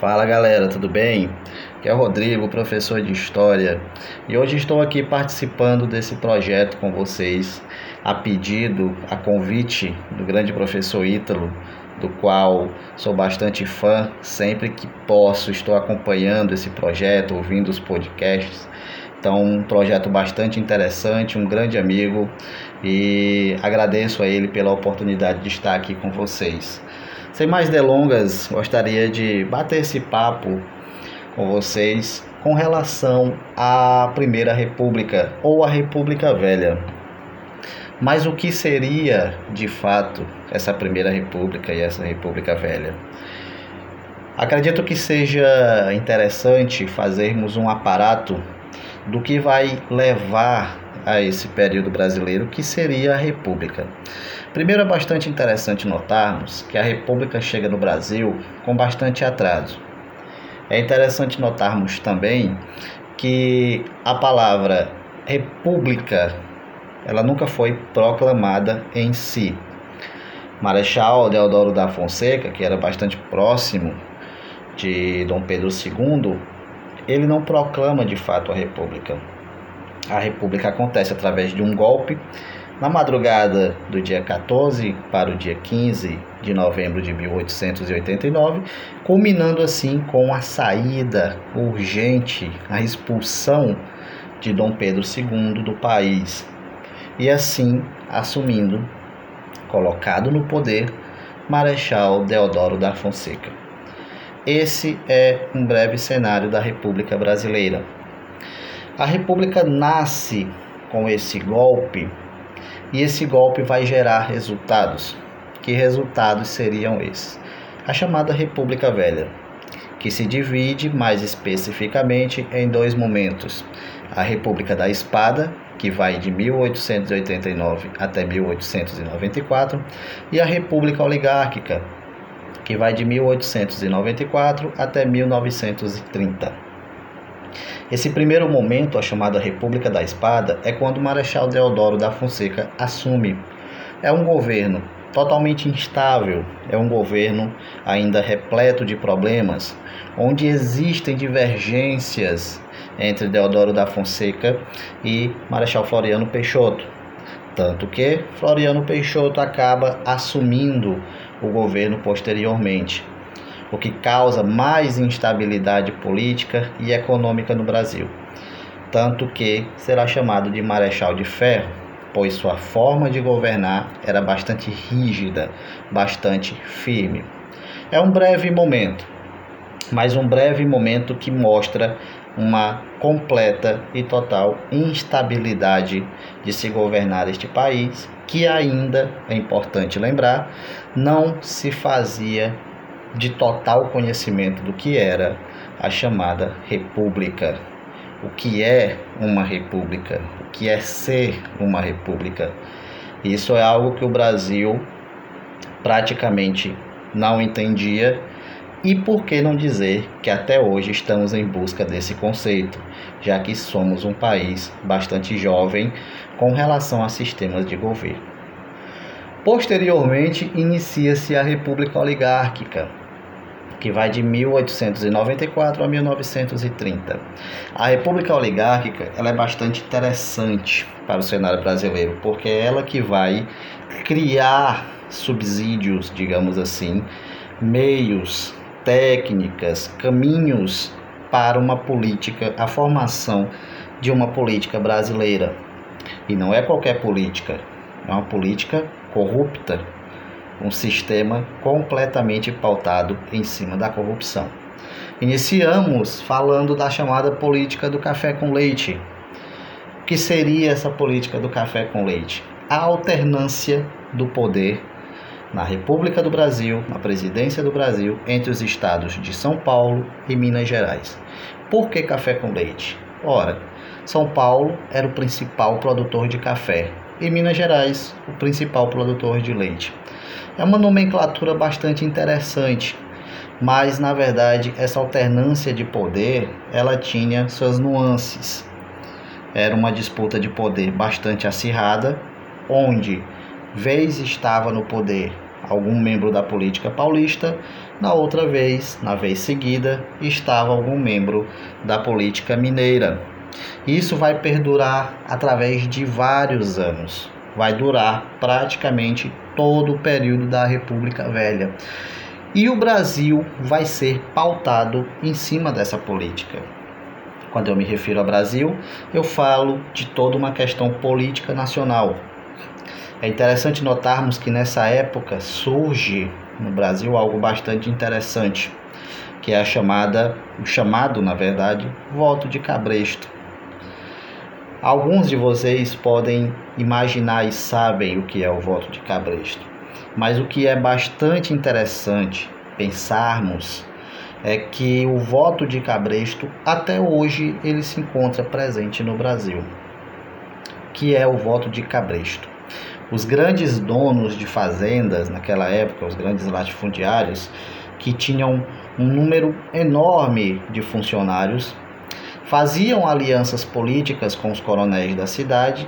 Fala galera, tudo bem? Aqui é o Rodrigo, professor de História, e hoje estou aqui participando desse projeto com vocês, a pedido, a convite do grande professor Ítalo, do qual sou bastante fã, sempre que posso estou acompanhando esse projeto, ouvindo os podcasts. Então, um projeto bastante interessante, um grande amigo, e agradeço a ele pela oportunidade de estar aqui com vocês. Sem mais delongas, gostaria de bater esse papo com vocês com relação à Primeira República ou à República Velha. Mas o que seria de fato essa Primeira República e essa República Velha? Acredito que seja interessante fazermos um aparato do que vai levar a esse período brasileiro, que seria a República. Primeiro é bastante interessante notarmos que a República chega no Brasil com bastante atraso. É interessante notarmos também que a palavra República ela nunca foi proclamada em si. Marechal Deodoro da Fonseca, que era bastante próximo de Dom Pedro II, ele não proclama de fato a República a República acontece através de um golpe na madrugada do dia 14 para o dia 15 de novembro de 1889, culminando assim com a saída urgente, a expulsão de Dom Pedro II do país e assim assumindo, colocado no poder, Marechal Deodoro da Fonseca. Esse é um breve cenário da República Brasileira. A República nasce com esse golpe e esse golpe vai gerar resultados. Que resultados seriam esses? A chamada República Velha, que se divide mais especificamente em dois momentos: a República da Espada, que vai de 1889 até 1894, e a República Oligárquica, que vai de 1894 até 1930. Esse primeiro momento, a chamada República da Espada, é quando o Marechal Deodoro da Fonseca assume. É um governo totalmente instável, é um governo ainda repleto de problemas, onde existem divergências entre Deodoro da Fonseca e Marechal Floriano Peixoto. Tanto que Floriano Peixoto acaba assumindo o governo posteriormente o que causa mais instabilidade política e econômica no Brasil. Tanto que será chamado de Marechal de Ferro, pois sua forma de governar era bastante rígida, bastante firme. É um breve momento, mas um breve momento que mostra uma completa e total instabilidade de se governar este país, que ainda, é importante lembrar, não se fazia de total conhecimento do que era a chamada república. O que é uma república? O que é ser uma república? Isso é algo que o Brasil praticamente não entendia e por que não dizer que até hoje estamos em busca desse conceito, já que somos um país bastante jovem com relação a sistemas de governo. Posteriormente, inicia-se a República Oligárquica, que vai de 1894 a 1930. A República Oligárquica ela é bastante interessante para o cenário brasileiro, porque é ela que vai criar subsídios, digamos assim, meios, técnicas, caminhos para uma política, a formação de uma política brasileira. E não é qualquer política, é uma política corrupta, um sistema completamente pautado em cima da corrupção. Iniciamos falando da chamada política do café com leite. O que seria essa política do café com leite? A alternância do poder na República do Brasil, na presidência do Brasil, entre os estados de São Paulo e Minas Gerais. Por que café com leite? Ora, São Paulo era o principal produtor de café e Minas Gerais, o principal produtor de leite. É uma nomenclatura bastante interessante, mas na verdade essa alternância de poder ela tinha suas nuances. Era uma disputa de poder bastante acirrada, onde vez estava no poder algum membro da política paulista na outra vez, na vez seguida, estava algum membro da política mineira. Isso vai perdurar através de vários anos. Vai durar praticamente todo o período da República Velha. E o Brasil vai ser pautado em cima dessa política. Quando eu me refiro ao Brasil, eu falo de toda uma questão política nacional. É interessante notarmos que nessa época surge no Brasil algo bastante interessante, que é a chamada, o chamado, na verdade, voto de cabresto. Alguns de vocês podem imaginar e sabem o que é o voto de cabresto, mas o que é bastante interessante pensarmos é que o voto de cabresto até hoje ele se encontra presente no Brasil, que é o voto de cabresto. Os grandes donos de fazendas naquela época, os grandes latifundiários, que tinham um número enorme de funcionários, faziam alianças políticas com os coronéis da cidade.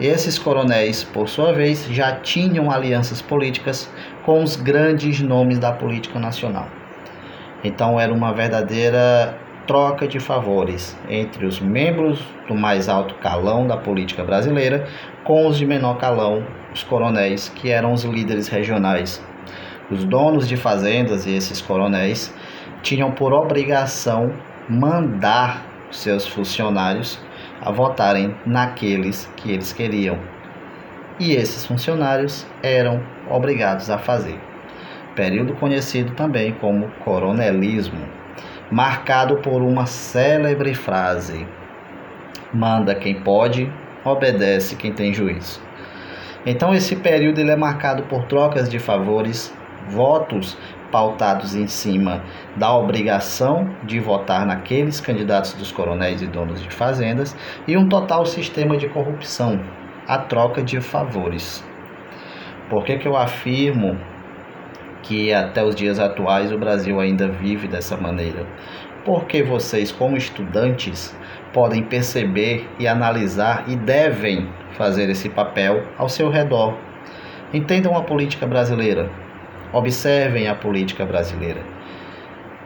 Esses coronéis, por sua vez, já tinham alianças políticas com os grandes nomes da política nacional. Então era uma verdadeira troca de favores entre os membros do mais alto calão da política brasileira com os de menor calão, os coronéis, que eram os líderes regionais. Os donos de fazendas e esses coronéis tinham por obrigação mandar seus funcionários a votarem naqueles que eles queriam. E esses funcionários eram obrigados a fazer. Período conhecido também como coronelismo marcado por uma célebre frase: manda quem pode, obedece quem tem juízo. Então esse período ele é marcado por trocas de favores, votos pautados em cima da obrigação de votar naqueles candidatos dos coronéis e donos de fazendas e um total sistema de corrupção, a troca de favores. Por que, que eu afirmo que até os dias atuais o Brasil ainda vive dessa maneira. Porque vocês, como estudantes, podem perceber e analisar e devem fazer esse papel ao seu redor. Entendam a política brasileira. Observem a política brasileira,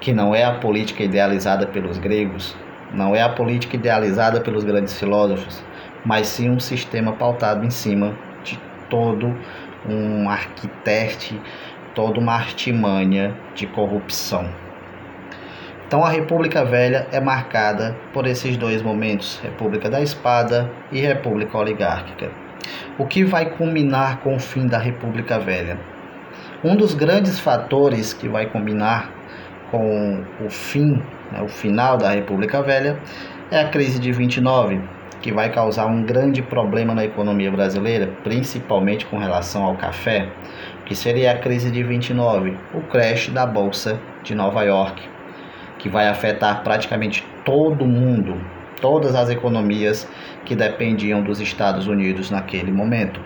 que não é a política idealizada pelos gregos, não é a política idealizada pelos grandes filósofos, mas sim um sistema pautado em cima de todo um arquitete toda uma artimanha de corrupção. Então a República Velha é marcada por esses dois momentos, República da Espada e República Oligárquica. O que vai culminar com o fim da República Velha? Um dos grandes fatores que vai combinar com o fim, né, o final da República Velha, é a crise de 29, que vai causar um grande problema na economia brasileira, principalmente com relação ao café, que seria a crise de 29, o crash da bolsa de Nova York, que vai afetar praticamente todo mundo, todas as economias que dependiam dos Estados Unidos naquele momento.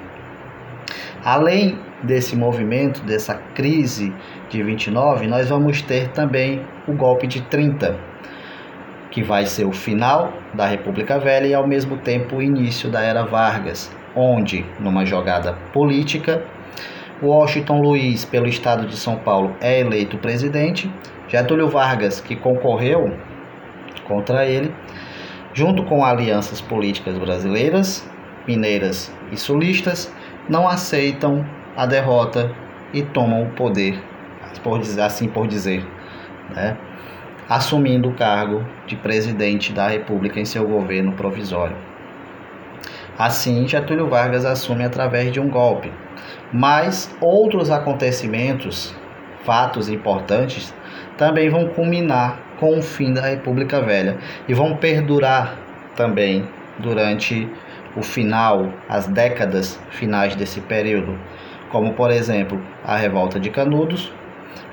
Além desse movimento, dessa crise de 29, nós vamos ter também o golpe de 30, que vai ser o final da República Velha e ao mesmo tempo o início da Era Vargas, onde, numa jogada política, Washington Luiz, pelo estado de São Paulo, é eleito presidente. Getúlio Vargas, que concorreu contra ele, junto com alianças políticas brasileiras, mineiras e sulistas, não aceitam a derrota e tomam o poder, por dizer, assim por dizer, né? assumindo o cargo de presidente da República em seu governo provisório. Assim, Getúlio Vargas assume através de um golpe, mas outros acontecimentos, fatos importantes, também vão culminar com o fim da República Velha e vão perdurar também durante o final, as décadas finais desse período, como por exemplo a Revolta de Canudos,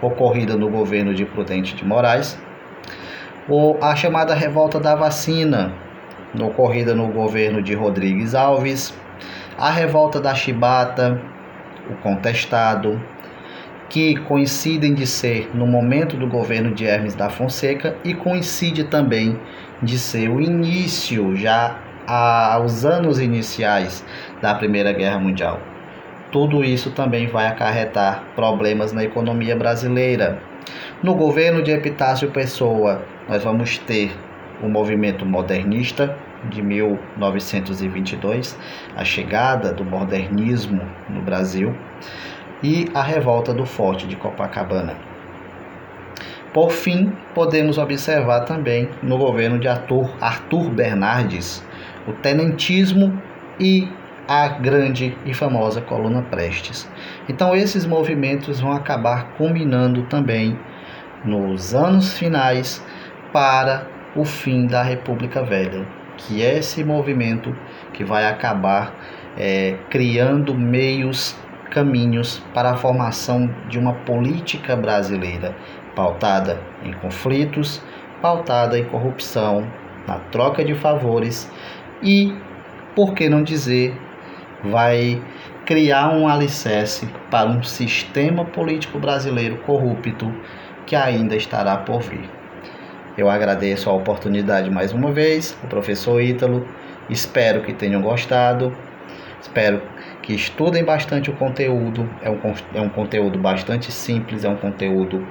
ocorrida no governo de Prudente de Moraes, ou a chamada Revolta da Vacina, ocorrida no governo de Rodrigues Alves, a Revolta da Chibata, o contestado, que coincidem de ser no momento do governo de Hermes da Fonseca e coincide também de ser o início, já aos anos iniciais da Primeira Guerra Mundial. Tudo isso também vai acarretar problemas na economia brasileira, No governo de Epitácio Pessoa, nós vamos ter o movimento modernista de 1922, a chegada do modernismo no Brasil e a revolta do Forte de Copacabana. Por fim, podemos observar também no governo de Arthur, Arthur Bernardes o tenentismo e a grande e famosa coluna Prestes. Então esses movimentos vão acabar culminando também nos anos finais para o fim da República Velha, que é esse movimento que vai acabar é, criando meios, caminhos para a formação de uma política brasileira pautada em conflitos, pautada em corrupção, na troca de favores e, por que não dizer, vai criar um alicerce para um sistema político brasileiro corrupto que ainda estará por vir. Eu agradeço a oportunidade mais uma vez, o professor Ítalo. Espero que tenham gostado. Espero que estudem bastante o conteúdo. É um, é um conteúdo bastante simples, é um conteúdo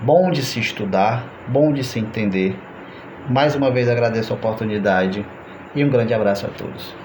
bom de se estudar, bom de se entender. Mais uma vez agradeço a oportunidade e um grande abraço a todos.